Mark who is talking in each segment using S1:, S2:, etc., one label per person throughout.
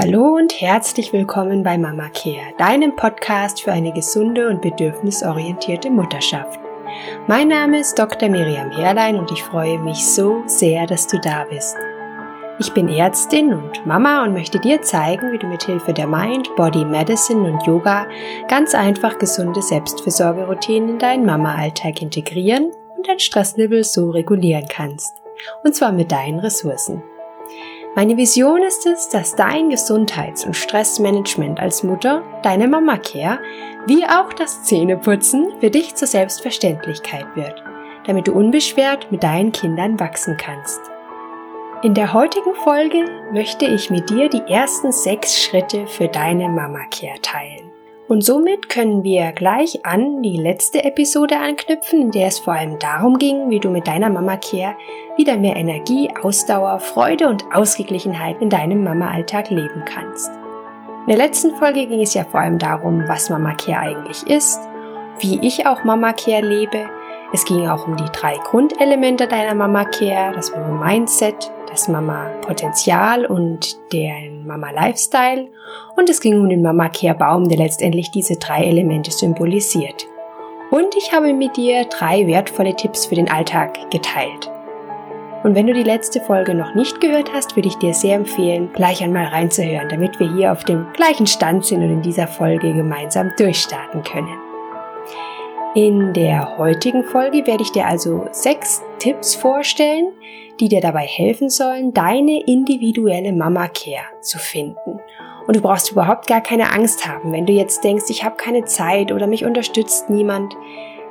S1: Hallo und herzlich willkommen bei Mama Care, deinem Podcast für eine gesunde und bedürfnisorientierte Mutterschaft. Mein Name ist Dr. Miriam Herrlein und ich freue mich so sehr, dass du da bist. Ich bin Ärztin und Mama und möchte dir zeigen, wie du mit Hilfe der Mind, Body Medicine und Yoga ganz einfach gesunde Selbstfürsorgeroutinen in deinen Mama-Alltag integrieren und dein Stresslevel so regulieren kannst. Und zwar mit deinen Ressourcen. Meine Vision ist es, dass dein Gesundheits- und Stressmanagement als Mutter, deine Mama Care, wie auch das Zähneputzen für dich zur Selbstverständlichkeit wird, damit du unbeschwert mit deinen Kindern wachsen kannst. In der heutigen Folge möchte ich mit dir die ersten sechs Schritte für deine Mama Care teilen. Und somit können wir gleich an die letzte Episode anknüpfen, in der es vor allem darum ging, wie du mit deiner Mama Care wieder mehr Energie, Ausdauer, Freude und Ausgeglichenheit in deinem Mama-Alltag leben kannst. In der letzten Folge ging es ja vor allem darum, was Mama Care eigentlich ist, wie ich auch Mama Care lebe. Es ging auch um die drei Grundelemente deiner Mama Care, das Mama Mindset, das Mama Potenzial und der Mama Lifestyle und es ging um den Mama Care Baum, der letztendlich diese drei Elemente symbolisiert. Und ich habe mit dir drei wertvolle Tipps für den Alltag geteilt. Und wenn du die letzte Folge noch nicht gehört hast, würde ich dir sehr empfehlen, gleich einmal reinzuhören, damit wir hier auf dem gleichen Stand sind und in dieser Folge gemeinsam durchstarten können. In der heutigen Folge werde ich dir also sechs Tipps vorstellen, die dir dabei helfen sollen, deine individuelle Mama Care zu finden. Und du brauchst überhaupt gar keine Angst haben, wenn du jetzt denkst, ich habe keine Zeit oder mich unterstützt niemand.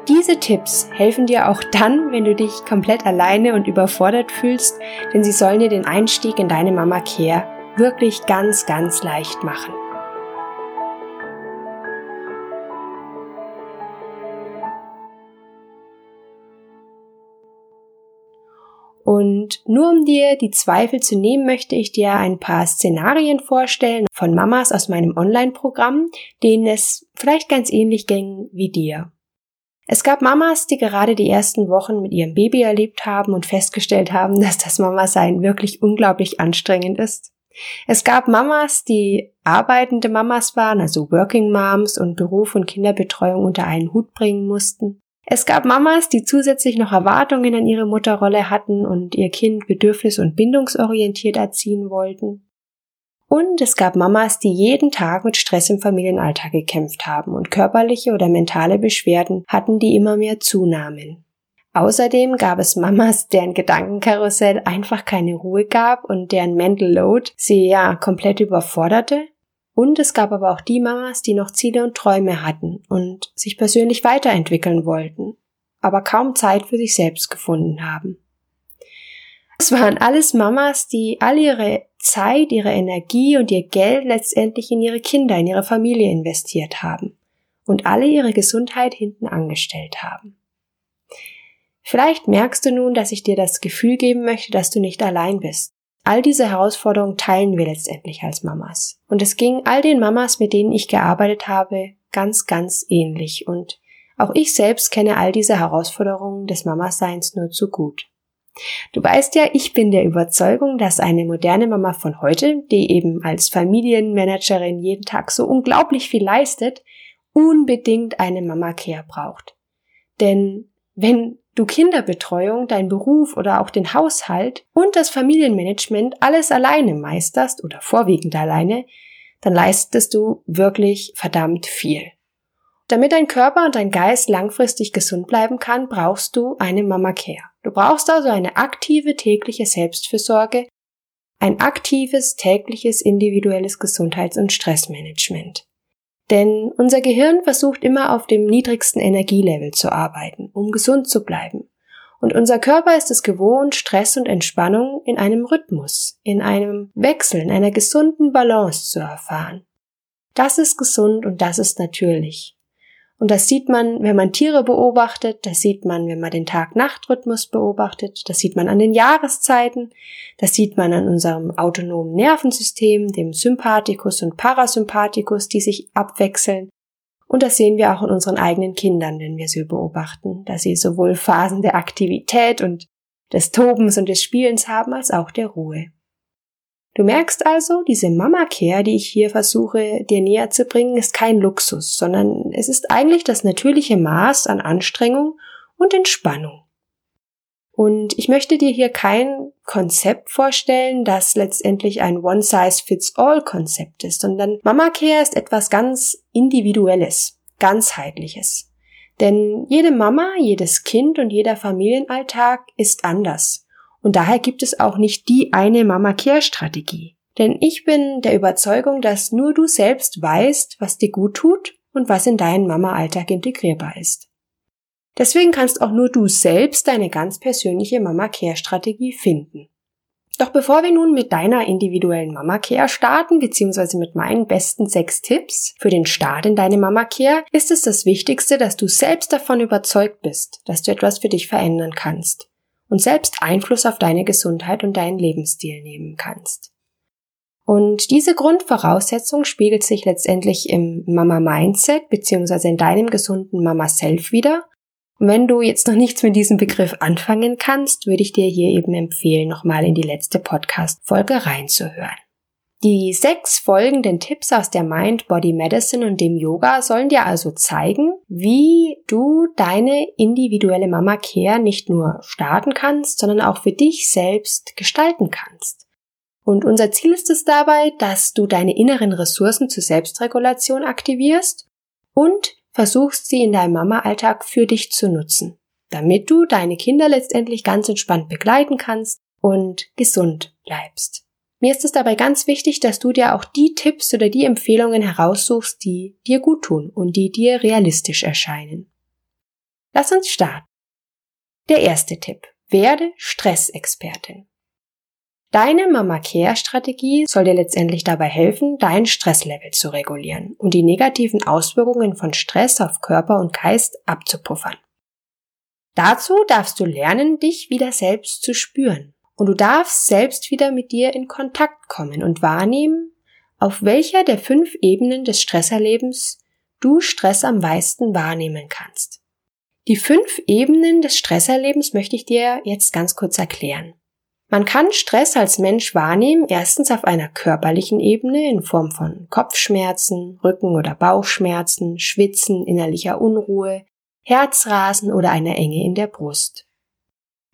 S1: Diese Tipps helfen dir auch dann, wenn du dich komplett alleine und überfordert fühlst, denn sie sollen dir den Einstieg in deine Mama Care wirklich ganz, ganz leicht machen. Und nur um dir die Zweifel zu nehmen, möchte ich dir ein paar Szenarien vorstellen von Mamas aus meinem Online-Programm, denen es vielleicht ganz ähnlich ging wie dir. Es gab Mamas, die gerade die ersten Wochen mit ihrem Baby erlebt haben und festgestellt haben, dass das Mama-Sein wirklich unglaublich anstrengend ist. Es gab Mamas, die arbeitende Mamas waren, also Working Moms und Beruf und Kinderbetreuung unter einen Hut bringen mussten. Es gab Mamas, die zusätzlich noch Erwartungen an ihre Mutterrolle hatten und ihr Kind bedürfnis- und bindungsorientiert erziehen wollten. Und es gab Mamas, die jeden Tag mit Stress im Familienalltag gekämpft haben und körperliche oder mentale Beschwerden hatten, die immer mehr zunahmen. Außerdem gab es Mamas, deren Gedankenkarussell einfach keine Ruhe gab und deren Mental Load sie ja komplett überforderte und es gab aber auch die Mamas, die noch Ziele und Träume hatten und sich persönlich weiterentwickeln wollten, aber kaum Zeit für sich selbst gefunden haben. Es waren alles Mamas, die all ihre Zeit, ihre Energie und ihr Geld letztendlich in ihre Kinder, in ihre Familie investiert haben und alle ihre Gesundheit hinten angestellt haben. Vielleicht merkst du nun, dass ich dir das Gefühl geben möchte, dass du nicht allein bist. All diese Herausforderungen teilen wir letztendlich als Mamas. Und es ging all den Mamas, mit denen ich gearbeitet habe, ganz, ganz ähnlich. Und auch ich selbst kenne all diese Herausforderungen des Mamaseins nur zu gut. Du weißt ja, ich bin der Überzeugung, dass eine moderne Mama von heute, die eben als Familienmanagerin jeden Tag so unglaublich viel leistet, unbedingt eine Mama Care braucht. Denn wenn du Kinderbetreuung, dein Beruf oder auch den Haushalt und das Familienmanagement alles alleine meisterst oder vorwiegend alleine, dann leistest du wirklich verdammt viel. Damit dein Körper und dein Geist langfristig gesund bleiben kann, brauchst du eine Mama Care. Du brauchst also eine aktive tägliche Selbstfürsorge, ein aktives tägliches individuelles Gesundheits- und Stressmanagement. Denn unser Gehirn versucht immer auf dem niedrigsten Energielevel zu arbeiten, um gesund zu bleiben. Und unser Körper ist es gewohnt, Stress und Entspannung in einem Rhythmus, in einem Wechsel, in einer gesunden Balance zu erfahren. Das ist gesund und das ist natürlich. Und das sieht man, wenn man Tiere beobachtet, das sieht man, wenn man den Tag-Nacht-Rhythmus beobachtet, das sieht man an den Jahreszeiten, das sieht man an unserem autonomen Nervensystem, dem Sympathikus und Parasympathikus, die sich abwechseln. Und das sehen wir auch in unseren eigenen Kindern, wenn wir sie beobachten, dass sie sowohl Phasen der Aktivität und des Tobens und des Spielens haben, als auch der Ruhe. Du merkst also, diese Mama-Care, die ich hier versuche dir näher zu bringen, ist kein Luxus, sondern es ist eigentlich das natürliche Maß an Anstrengung und Entspannung. Und ich möchte dir hier kein Konzept vorstellen, das letztendlich ein One-Size-Fits-All-Konzept ist, sondern Mama Care ist etwas ganz Individuelles, ganzheitliches. Denn jede Mama, jedes Kind und jeder Familienalltag ist anders. Und daher gibt es auch nicht die eine Mama Care Strategie. Denn ich bin der Überzeugung, dass nur du selbst weißt, was dir gut tut und was in deinen Mama-Alltag integrierbar ist. Deswegen kannst auch nur du selbst deine ganz persönliche Mama-Care-Strategie finden. Doch bevor wir nun mit deiner individuellen Mama-Care starten, beziehungsweise mit meinen besten sechs Tipps für den Start in deine Mama-Care, ist es das Wichtigste, dass du selbst davon überzeugt bist, dass du etwas für dich verändern kannst und selbst Einfluss auf deine Gesundheit und deinen Lebensstil nehmen kannst. Und diese Grundvoraussetzung spiegelt sich letztendlich im Mama-Mindset beziehungsweise in deinem gesunden Mama-Self wieder und wenn du jetzt noch nichts mit diesem Begriff anfangen kannst, würde ich dir hier eben empfehlen, nochmal in die letzte Podcast-Folge reinzuhören. Die sechs folgenden Tipps aus der Mind Body Medicine und dem Yoga sollen dir also zeigen, wie du deine individuelle Mama Care nicht nur starten kannst, sondern auch für dich selbst gestalten kannst. Und unser Ziel ist es dabei, dass du deine inneren Ressourcen zur Selbstregulation aktivierst und versuchst sie in deinem Mama-Alltag für dich zu nutzen, damit du deine Kinder letztendlich ganz entspannt begleiten kannst und gesund bleibst. Mir ist es dabei ganz wichtig, dass du dir auch die Tipps oder die Empfehlungen heraussuchst, die dir gut tun und die dir realistisch erscheinen. Lass uns starten. Der erste Tipp. Werde Stressexpertin. Deine Mama Care Strategie soll dir letztendlich dabei helfen, dein Stresslevel zu regulieren und die negativen Auswirkungen von Stress auf Körper und Geist abzupuffern. Dazu darfst du lernen, dich wieder selbst zu spüren. Und du darfst selbst wieder mit dir in Kontakt kommen und wahrnehmen, auf welcher der fünf Ebenen des Stresserlebens du Stress am meisten wahrnehmen kannst. Die fünf Ebenen des Stresserlebens möchte ich dir jetzt ganz kurz erklären. Man kann Stress als Mensch wahrnehmen, erstens auf einer körperlichen Ebene in Form von Kopfschmerzen, Rücken- oder Bauchschmerzen, Schwitzen, innerlicher Unruhe, Herzrasen oder einer Enge in der Brust.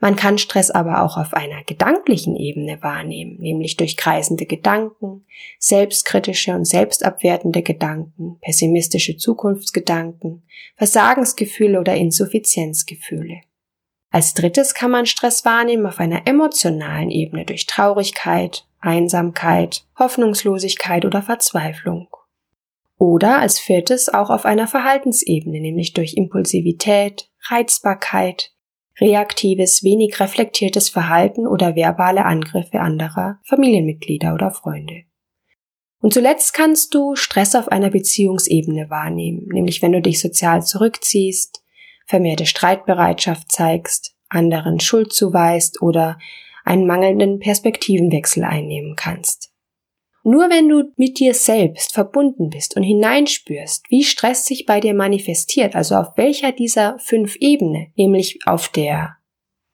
S1: Man kann Stress aber auch auf einer gedanklichen Ebene wahrnehmen, nämlich durch kreisende Gedanken, selbstkritische und selbstabwertende Gedanken, pessimistische Zukunftsgedanken, Versagensgefühle oder Insuffizienzgefühle. Als drittes kann man Stress wahrnehmen auf einer emotionalen Ebene durch Traurigkeit, Einsamkeit, Hoffnungslosigkeit oder Verzweiflung. Oder als viertes auch auf einer Verhaltensebene, nämlich durch Impulsivität, Reizbarkeit, reaktives, wenig reflektiertes Verhalten oder verbale Angriffe anderer Familienmitglieder oder Freunde. Und zuletzt kannst du Stress auf einer Beziehungsebene wahrnehmen, nämlich wenn du dich sozial zurückziehst, vermehrte Streitbereitschaft zeigst, anderen Schuld zuweist oder einen mangelnden Perspektivenwechsel einnehmen kannst. Nur wenn du mit dir selbst verbunden bist und hineinspürst, wie Stress sich bei dir manifestiert, also auf welcher dieser fünf Ebene, nämlich auf der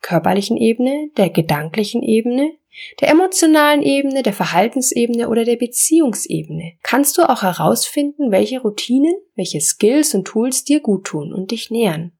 S1: körperlichen Ebene, der gedanklichen Ebene, der emotionalen Ebene, der Verhaltensebene oder der Beziehungsebene, kannst du auch herausfinden, welche Routinen, welche Skills und Tools dir gut tun und dich nähern.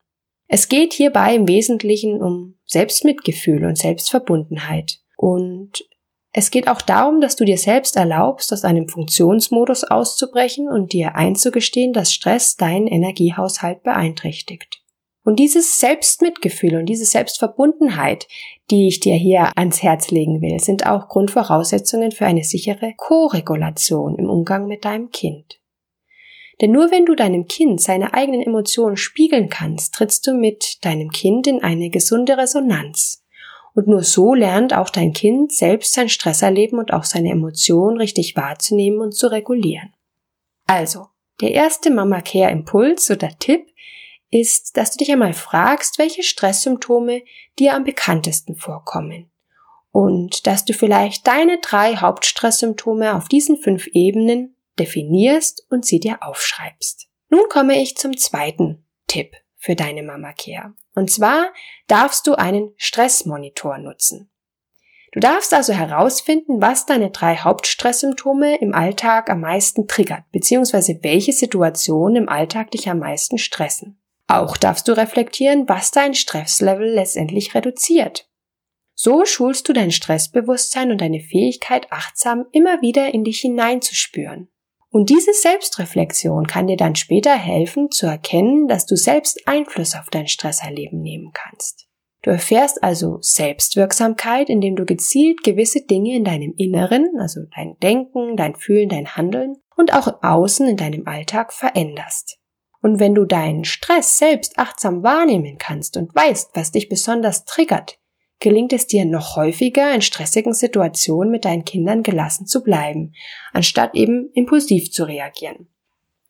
S1: Es geht hierbei im Wesentlichen um Selbstmitgefühl und Selbstverbundenheit. Und es geht auch darum, dass du dir selbst erlaubst, aus einem Funktionsmodus auszubrechen und dir einzugestehen, dass Stress deinen Energiehaushalt beeinträchtigt. Und dieses Selbstmitgefühl und diese Selbstverbundenheit, die ich dir hier ans Herz legen will, sind auch Grundvoraussetzungen für eine sichere Koregulation im Umgang mit deinem Kind. Denn nur wenn du deinem Kind seine eigenen Emotionen spiegeln kannst, trittst du mit deinem Kind in eine gesunde Resonanz. Und nur so lernt auch dein Kind selbst sein Stresserleben und auch seine Emotionen richtig wahrzunehmen und zu regulieren. Also, der erste Mama Care Impuls oder Tipp ist, dass du dich einmal fragst, welche Stresssymptome dir am bekanntesten vorkommen. Und dass du vielleicht deine drei Hauptstresssymptome auf diesen fünf Ebenen definierst und sie dir aufschreibst. Nun komme ich zum zweiten Tipp für deine Mama Care. Und zwar darfst du einen Stressmonitor nutzen. Du darfst also herausfinden, was deine drei Hauptstresssymptome im Alltag am meisten triggert, beziehungsweise welche Situationen im Alltag dich am meisten stressen. Auch darfst du reflektieren, was dein Stresslevel letztendlich reduziert. So schulst du dein Stressbewusstsein und deine Fähigkeit, achtsam immer wieder in dich hineinzuspüren. Und diese Selbstreflexion kann dir dann später helfen zu erkennen, dass du selbst Einfluss auf dein Stresserleben nehmen kannst. Du erfährst also Selbstwirksamkeit, indem du gezielt gewisse Dinge in deinem Inneren, also dein Denken, dein Fühlen, dein Handeln und auch Außen in deinem Alltag veränderst. Und wenn du deinen Stress selbst achtsam wahrnehmen kannst und weißt, was dich besonders triggert, gelingt es dir noch häufiger in stressigen Situationen mit deinen Kindern gelassen zu bleiben, anstatt eben impulsiv zu reagieren.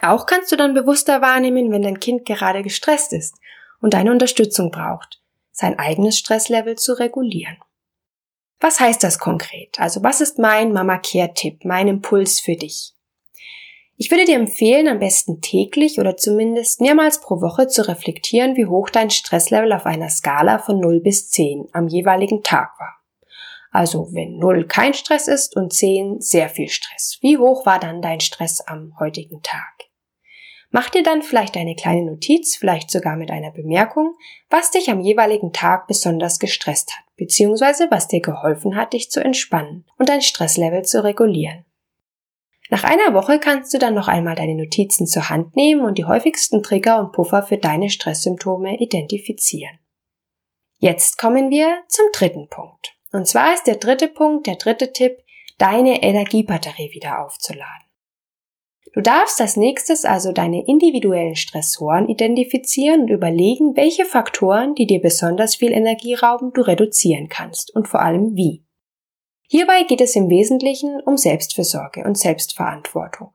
S1: Auch kannst du dann bewusster wahrnehmen, wenn dein Kind gerade gestresst ist und deine Unterstützung braucht sein eigenes Stresslevel zu regulieren. Was heißt das konkret? Also was ist mein Mama Care Tipp, mein Impuls für dich? Ich würde dir empfehlen, am besten täglich oder zumindest mehrmals pro Woche zu reflektieren, wie hoch dein Stresslevel auf einer Skala von 0 bis 10 am jeweiligen Tag war. Also wenn 0 kein Stress ist und 10 sehr viel Stress. Wie hoch war dann dein Stress am heutigen Tag? Mach dir dann vielleicht eine kleine Notiz, vielleicht sogar mit einer Bemerkung, was dich am jeweiligen Tag besonders gestresst hat, beziehungsweise was dir geholfen hat, dich zu entspannen und dein Stresslevel zu regulieren. Nach einer Woche kannst du dann noch einmal deine Notizen zur Hand nehmen und die häufigsten Trigger und Puffer für deine Stresssymptome identifizieren. Jetzt kommen wir zum dritten Punkt. Und zwar ist der dritte Punkt, der dritte Tipp, deine Energiebatterie wieder aufzuladen. Du darfst als nächstes also deine individuellen Stressoren identifizieren und überlegen, welche Faktoren, die dir besonders viel Energie rauben, du reduzieren kannst und vor allem wie. Hierbei geht es im Wesentlichen um Selbstfürsorge und Selbstverantwortung.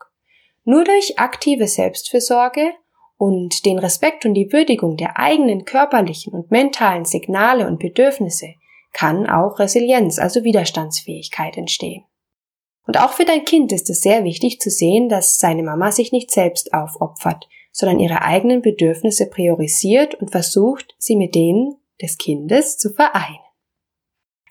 S1: Nur durch aktive Selbstfürsorge und den Respekt und die Würdigung der eigenen körperlichen und mentalen Signale und Bedürfnisse kann auch Resilienz, also Widerstandsfähigkeit entstehen. Und auch für dein Kind ist es sehr wichtig zu sehen, dass seine Mama sich nicht selbst aufopfert, sondern ihre eigenen Bedürfnisse priorisiert und versucht, sie mit denen des Kindes zu vereinen.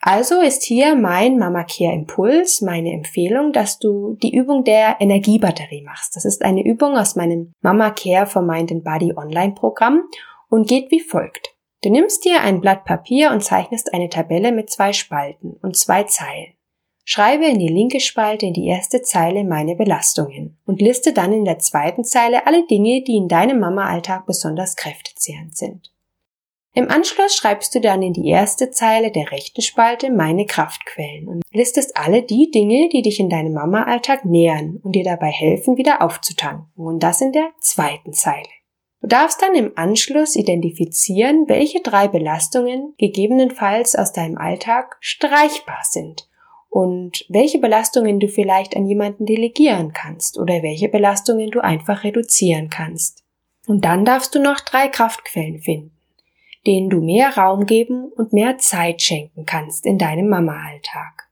S1: Also ist hier mein Mama Care Impuls, meine Empfehlung, dass du die Übung der Energiebatterie machst. Das ist eine Übung aus meinem Mama Care for Mind and Body Online Programm und geht wie folgt. Du nimmst dir ein Blatt Papier und zeichnest eine Tabelle mit zwei Spalten und zwei Zeilen. Schreibe in die linke Spalte in die erste Zeile meine Belastungen und liste dann in der zweiten Zeile alle Dinge, die in deinem Mama-Alltag besonders kräftezehrend sind. Im Anschluss schreibst du dann in die erste Zeile der rechten Spalte meine Kraftquellen und listest alle die Dinge, die dich in deinem Mama-Alltag nähern und dir dabei helfen, wieder aufzutanken und das in der zweiten Zeile. Du darfst dann im Anschluss identifizieren, welche drei Belastungen gegebenenfalls aus deinem Alltag streichbar sind und welche Belastungen du vielleicht an jemanden delegieren kannst oder welche Belastungen du einfach reduzieren kannst. Und dann darfst du noch drei Kraftquellen finden, denen du mehr Raum geben und mehr Zeit schenken kannst in deinem Mama-Alltag.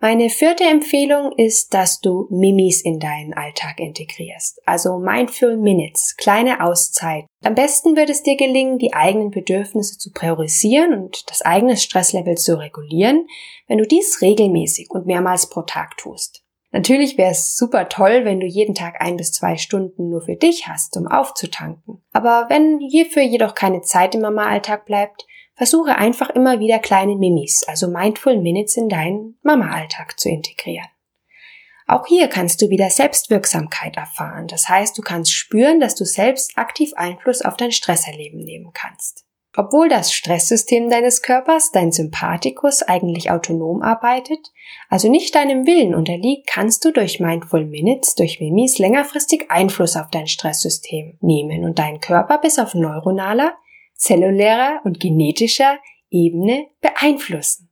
S1: Meine vierte Empfehlung ist, dass du Mimis in deinen Alltag integrierst, also Mindful Minutes, kleine Auszeit. Am besten wird es dir gelingen, die eigenen Bedürfnisse zu priorisieren und das eigene Stresslevel zu regulieren, wenn du dies regelmäßig und mehrmals pro Tag tust. Natürlich wäre es super toll, wenn du jeden Tag ein bis zwei Stunden nur für dich hast, um aufzutanken. Aber wenn hierfür jedoch keine Zeit im Mama-Alltag bleibt, Versuche einfach immer wieder kleine Mimis, also Mindful Minutes in deinen Mama-Alltag zu integrieren. Auch hier kannst du wieder Selbstwirksamkeit erfahren. Das heißt, du kannst spüren, dass du selbst aktiv Einfluss auf dein Stresserleben nehmen kannst. Obwohl das Stresssystem deines Körpers, dein Sympathikus, eigentlich autonom arbeitet, also nicht deinem Willen unterliegt, kannst du durch Mindful Minutes, durch Mimis längerfristig Einfluss auf dein Stresssystem nehmen und deinen Körper bis auf neuronaler, zellulärer und genetischer Ebene beeinflussen.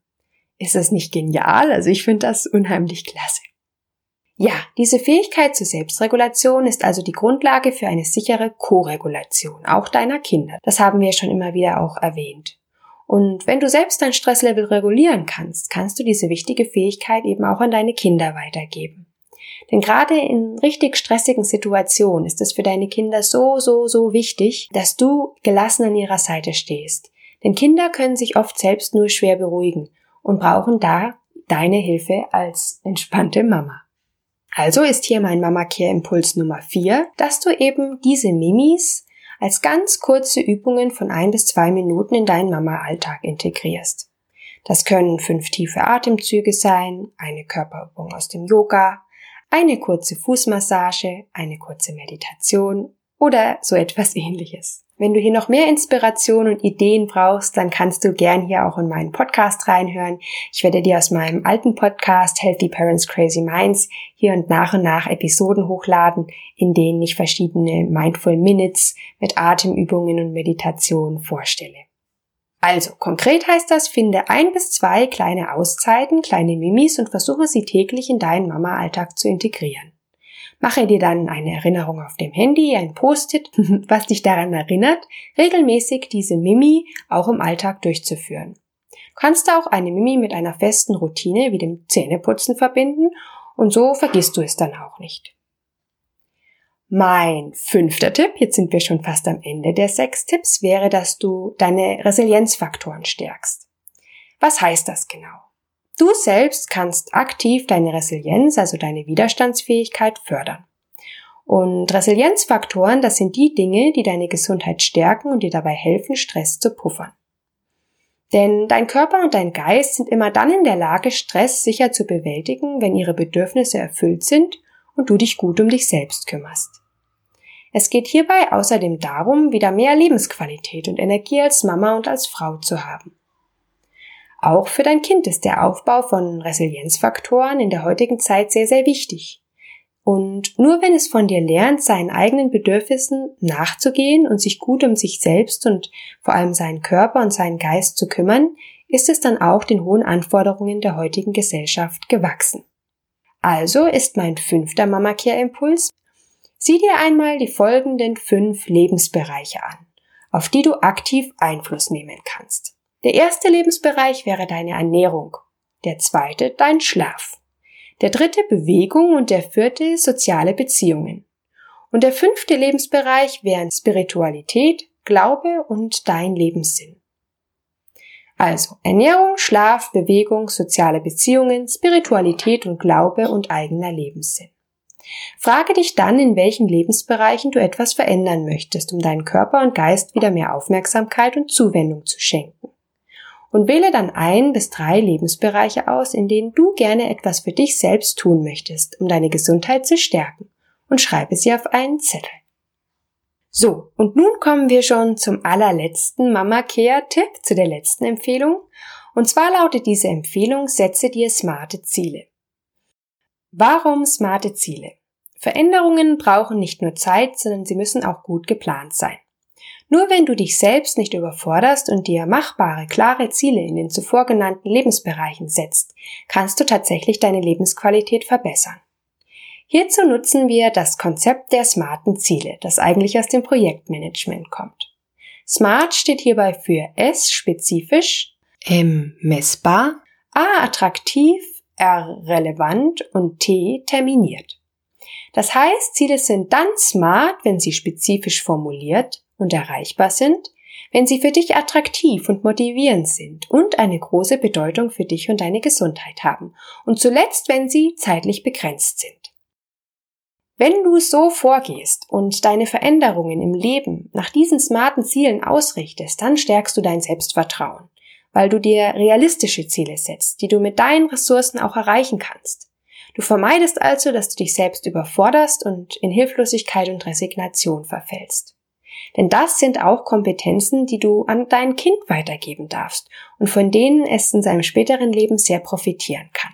S1: Ist das nicht genial? Also ich finde das unheimlich klasse. Ja, diese Fähigkeit zur Selbstregulation ist also die Grundlage für eine sichere Koregulation, auch deiner Kinder. Das haben wir schon immer wieder auch erwähnt. Und wenn du selbst dein Stresslevel regulieren kannst, kannst du diese wichtige Fähigkeit eben auch an deine Kinder weitergeben. Denn gerade in richtig stressigen Situationen ist es für deine Kinder so, so, so wichtig, dass du gelassen an ihrer Seite stehst. Denn Kinder können sich oft selbst nur schwer beruhigen und brauchen da deine Hilfe als entspannte Mama. Also ist hier mein Mama Care Impuls Nummer 4, dass du eben diese Mimis als ganz kurze Übungen von ein bis zwei Minuten in deinen Mama-Alltag integrierst. Das können fünf tiefe Atemzüge sein, eine Körperübung aus dem Yoga, eine kurze Fußmassage, eine kurze Meditation oder so etwas ähnliches. Wenn du hier noch mehr Inspiration und Ideen brauchst, dann kannst du gern hier auch in meinen Podcast reinhören. Ich werde dir aus meinem alten Podcast Healthy Parents Crazy Minds hier und nach und nach Episoden hochladen, in denen ich verschiedene Mindful Minutes mit Atemübungen und Meditation vorstelle. Also, konkret heißt das, finde ein bis zwei kleine Auszeiten, kleine Mimis und versuche sie täglich in deinen Mama-Alltag zu integrieren. Mache dir dann eine Erinnerung auf dem Handy, ein Post-it, was dich daran erinnert, regelmäßig diese Mimi auch im Alltag durchzuführen. Du kannst auch eine Mimi mit einer festen Routine wie dem Zähneputzen verbinden und so vergisst du es dann auch nicht. Mein fünfter Tipp, jetzt sind wir schon fast am Ende der sechs Tipps, wäre, dass du deine Resilienzfaktoren stärkst. Was heißt das genau? Du selbst kannst aktiv deine Resilienz, also deine Widerstandsfähigkeit fördern. Und Resilienzfaktoren, das sind die Dinge, die deine Gesundheit stärken und dir dabei helfen, Stress zu puffern. Denn dein Körper und dein Geist sind immer dann in der Lage, Stress sicher zu bewältigen, wenn ihre Bedürfnisse erfüllt sind und du dich gut um dich selbst kümmerst. Es geht hierbei außerdem darum, wieder mehr Lebensqualität und Energie als Mama und als Frau zu haben. Auch für dein Kind ist der Aufbau von Resilienzfaktoren in der heutigen Zeit sehr, sehr wichtig. Und nur wenn es von dir lernt, seinen eigenen Bedürfnissen nachzugehen und sich gut um sich selbst und vor allem seinen Körper und seinen Geist zu kümmern, ist es dann auch den hohen Anforderungen der heutigen Gesellschaft gewachsen. Also ist mein fünfter Mama Care Impuls, sieh dir einmal die folgenden fünf Lebensbereiche an, auf die du aktiv Einfluss nehmen kannst. Der erste Lebensbereich wäre deine Ernährung, der zweite dein Schlaf, der dritte Bewegung und der vierte soziale Beziehungen. Und der fünfte Lebensbereich wären Spiritualität, Glaube und dein Lebenssinn. Also Ernährung, Schlaf, Bewegung, soziale Beziehungen, Spiritualität und Glaube und eigener Lebenssinn. Frage dich dann, in welchen Lebensbereichen du etwas verändern möchtest, um deinen Körper und Geist wieder mehr Aufmerksamkeit und Zuwendung zu schenken und wähle dann ein bis drei Lebensbereiche aus, in denen du gerne etwas für dich selbst tun möchtest, um deine Gesundheit zu stärken und schreibe sie auf einen Zettel. So, und nun kommen wir schon zum allerletzten Mama Care Tipp, zu der letzten Empfehlung. Und zwar lautet diese Empfehlung, setze dir smarte Ziele. Warum smarte Ziele? Veränderungen brauchen nicht nur Zeit, sondern sie müssen auch gut geplant sein. Nur wenn du dich selbst nicht überforderst und dir machbare, klare Ziele in den zuvor genannten Lebensbereichen setzt, kannst du tatsächlich deine Lebensqualität verbessern. Hierzu nutzen wir das Konzept der smarten Ziele, das eigentlich aus dem Projektmanagement kommt. Smart steht hierbei für S spezifisch, M messbar, A attraktiv, R relevant und T terminiert. Das heißt, Ziele sind dann smart, wenn sie spezifisch formuliert, und erreichbar sind, wenn sie für dich attraktiv und motivierend sind und eine große Bedeutung für dich und deine Gesundheit haben und zuletzt, wenn sie zeitlich begrenzt sind. Wenn du so vorgehst und deine Veränderungen im Leben nach diesen smarten Zielen ausrichtest, dann stärkst du dein Selbstvertrauen, weil du dir realistische Ziele setzt, die du mit deinen Ressourcen auch erreichen kannst. Du vermeidest also, dass du dich selbst überforderst und in Hilflosigkeit und Resignation verfällst. Denn das sind auch Kompetenzen, die du an dein Kind weitergeben darfst und von denen es in seinem späteren Leben sehr profitieren kann.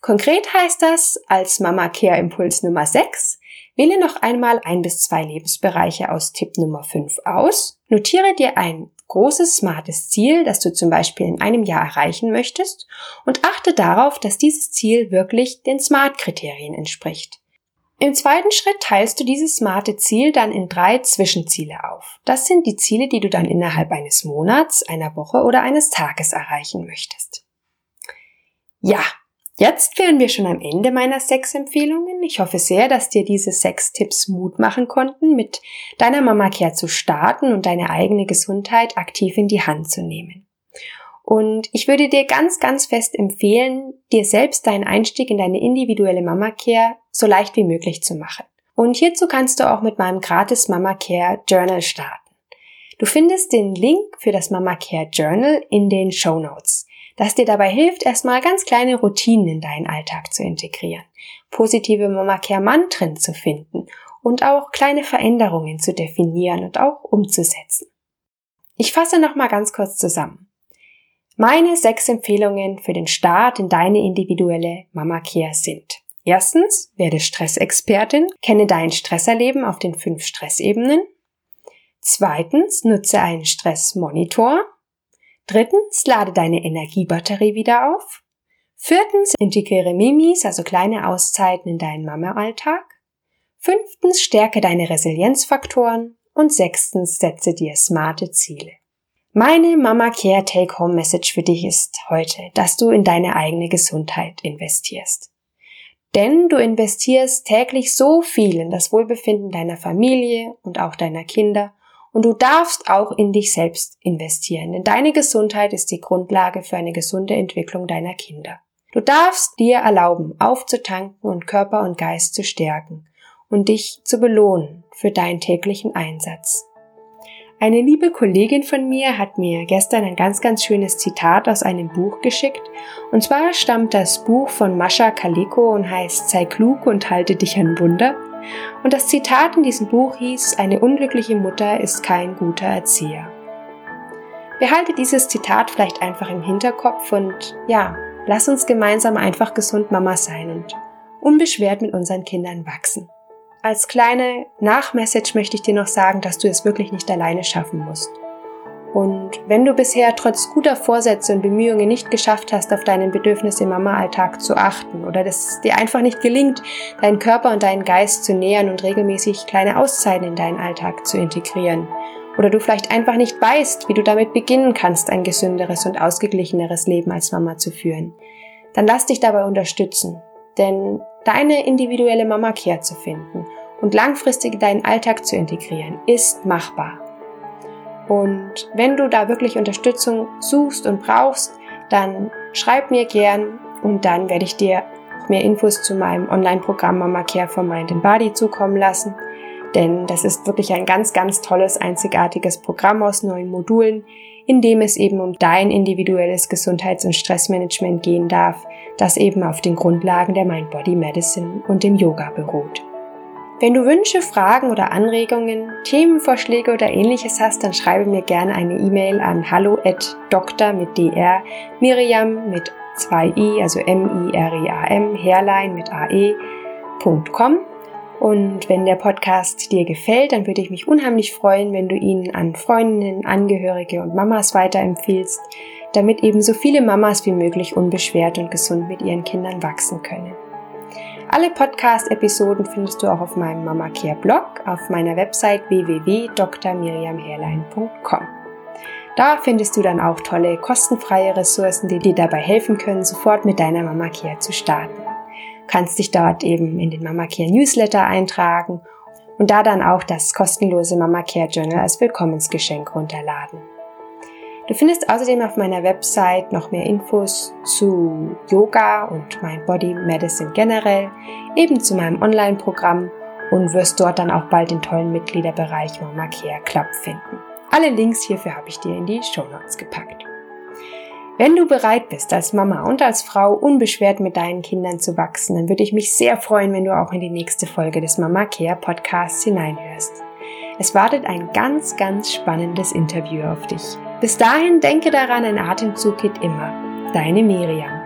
S1: Konkret heißt das als Mama Care Impuls Nummer 6, wähle noch einmal ein bis zwei Lebensbereiche aus Tipp Nummer 5 aus, notiere dir ein großes, smartes Ziel, das du zum Beispiel in einem Jahr erreichen möchtest und achte darauf, dass dieses Ziel wirklich den Smart-Kriterien entspricht. Im zweiten Schritt teilst du dieses smarte Ziel dann in drei Zwischenziele auf. Das sind die Ziele, die du dann innerhalb eines Monats, einer Woche oder eines Tages erreichen möchtest. Ja, jetzt wären wir schon am Ende meiner sechs Empfehlungen. Ich hoffe sehr, dass dir diese sechs Tipps Mut machen konnten, mit deiner Mama Care zu starten und deine eigene Gesundheit aktiv in die Hand zu nehmen. Und ich würde dir ganz, ganz fest empfehlen, dir selbst deinen Einstieg in deine individuelle Mama Care so leicht wie möglich zu machen. Und hierzu kannst du auch mit meinem gratis Mama Care Journal starten. Du findest den Link für das Mama Care Journal in den Show Notes, das dir dabei hilft, erstmal ganz kleine Routinen in deinen Alltag zu integrieren, positive Mama Care Mantren zu finden und auch kleine Veränderungen zu definieren und auch umzusetzen. Ich fasse nochmal ganz kurz zusammen. Meine sechs Empfehlungen für den Start in deine individuelle Mama Care sind. Erstens, werde Stressexpertin, kenne dein Stresserleben auf den fünf Stressebenen. Zweitens, nutze einen Stressmonitor. Drittens, lade deine Energiebatterie wieder auf. Viertens, integriere Mimis, also kleine Auszeiten in deinen Mama-Alltag. Fünftens, stärke deine Resilienzfaktoren. Und sechstens, setze dir smarte Ziele. Meine Mama Care Take Home Message für dich ist heute, dass du in deine eigene Gesundheit investierst. Denn du investierst täglich so viel in das Wohlbefinden deiner Familie und auch deiner Kinder und du darfst auch in dich selbst investieren, denn deine Gesundheit ist die Grundlage für eine gesunde Entwicklung deiner Kinder. Du darfst dir erlauben, aufzutanken und Körper und Geist zu stärken und dich zu belohnen für deinen täglichen Einsatz. Eine liebe Kollegin von mir hat mir gestern ein ganz, ganz schönes Zitat aus einem Buch geschickt. Und zwar stammt das Buch von Mascha Kaliko und heißt Sei klug und halte dich an Wunder. Und das Zitat in diesem Buch hieß, eine unglückliche Mutter ist kein guter Erzieher. Behalte dieses Zitat vielleicht einfach im Hinterkopf und ja, lass uns gemeinsam einfach gesund Mama sein und unbeschwert mit unseren Kindern wachsen. Als kleine Nachmessage möchte ich dir noch sagen, dass du es wirklich nicht alleine schaffen musst. Und wenn du bisher trotz guter Vorsätze und Bemühungen nicht geschafft hast, auf deinen Bedürfnisse im Mama-Alltag zu achten oder dass dir einfach nicht gelingt, deinen Körper und deinen Geist zu nähern und regelmäßig kleine Auszeiten in deinen Alltag zu integrieren, oder du vielleicht einfach nicht weißt, wie du damit beginnen kannst, ein gesünderes und ausgeglicheneres Leben als Mama zu führen, dann lass dich dabei unterstützen. Denn deine individuelle Mama-Care zu finden und langfristig deinen Alltag zu integrieren, ist machbar. Und wenn du da wirklich Unterstützung suchst und brauchst, dann schreib mir gern und dann werde ich dir mehr Infos zu meinem Online-Programm Mama Care for Mind and Body zukommen lassen. Denn das ist wirklich ein ganz, ganz tolles, einzigartiges Programm aus neun Modulen, in dem es eben um dein individuelles Gesundheits- und Stressmanagement gehen darf, das eben auf den Grundlagen der Mind-Body Medicine und dem Yoga beruht. Wenn du Wünsche, Fragen oder Anregungen, Themenvorschläge oder ähnliches hast, dann schreibe mir gerne eine E-Mail an hallo at dr mit dr Miriam mit 2 i, also M-I-R-I-A-M, Hairline mit ae.com und wenn der Podcast dir gefällt, dann würde ich mich unheimlich freuen, wenn du ihn an Freundinnen, Angehörige und Mamas weiterempfiehlst, damit eben so viele Mamas wie möglich unbeschwert und gesund mit ihren Kindern wachsen können. Alle Podcast-Episoden findest du auch auf meinem Mama Care Blog auf meiner Website www.drmiriamherlein.com. Da findest du dann auch tolle kostenfreie Ressourcen, die dir dabei helfen können, sofort mit deiner Mama Care zu starten kannst dich dort eben in den Mama Care Newsletter eintragen und da dann auch das kostenlose Mama Care Journal als Willkommensgeschenk runterladen. Du findest außerdem auf meiner Website noch mehr Infos zu Yoga und mein Body Medicine generell, eben zu meinem Online-Programm und wirst dort dann auch bald den tollen Mitgliederbereich Mama Care Club finden. Alle Links hierfür habe ich dir in die Show Notes gepackt. Wenn du bereit bist, als Mama und als Frau unbeschwert mit deinen Kindern zu wachsen, dann würde ich mich sehr freuen, wenn du auch in die nächste Folge des Mama Care Podcasts hineinhörst. Es wartet ein ganz, ganz spannendes Interview auf dich. Bis dahin denke daran, ein Atemzug geht immer. Deine Miriam.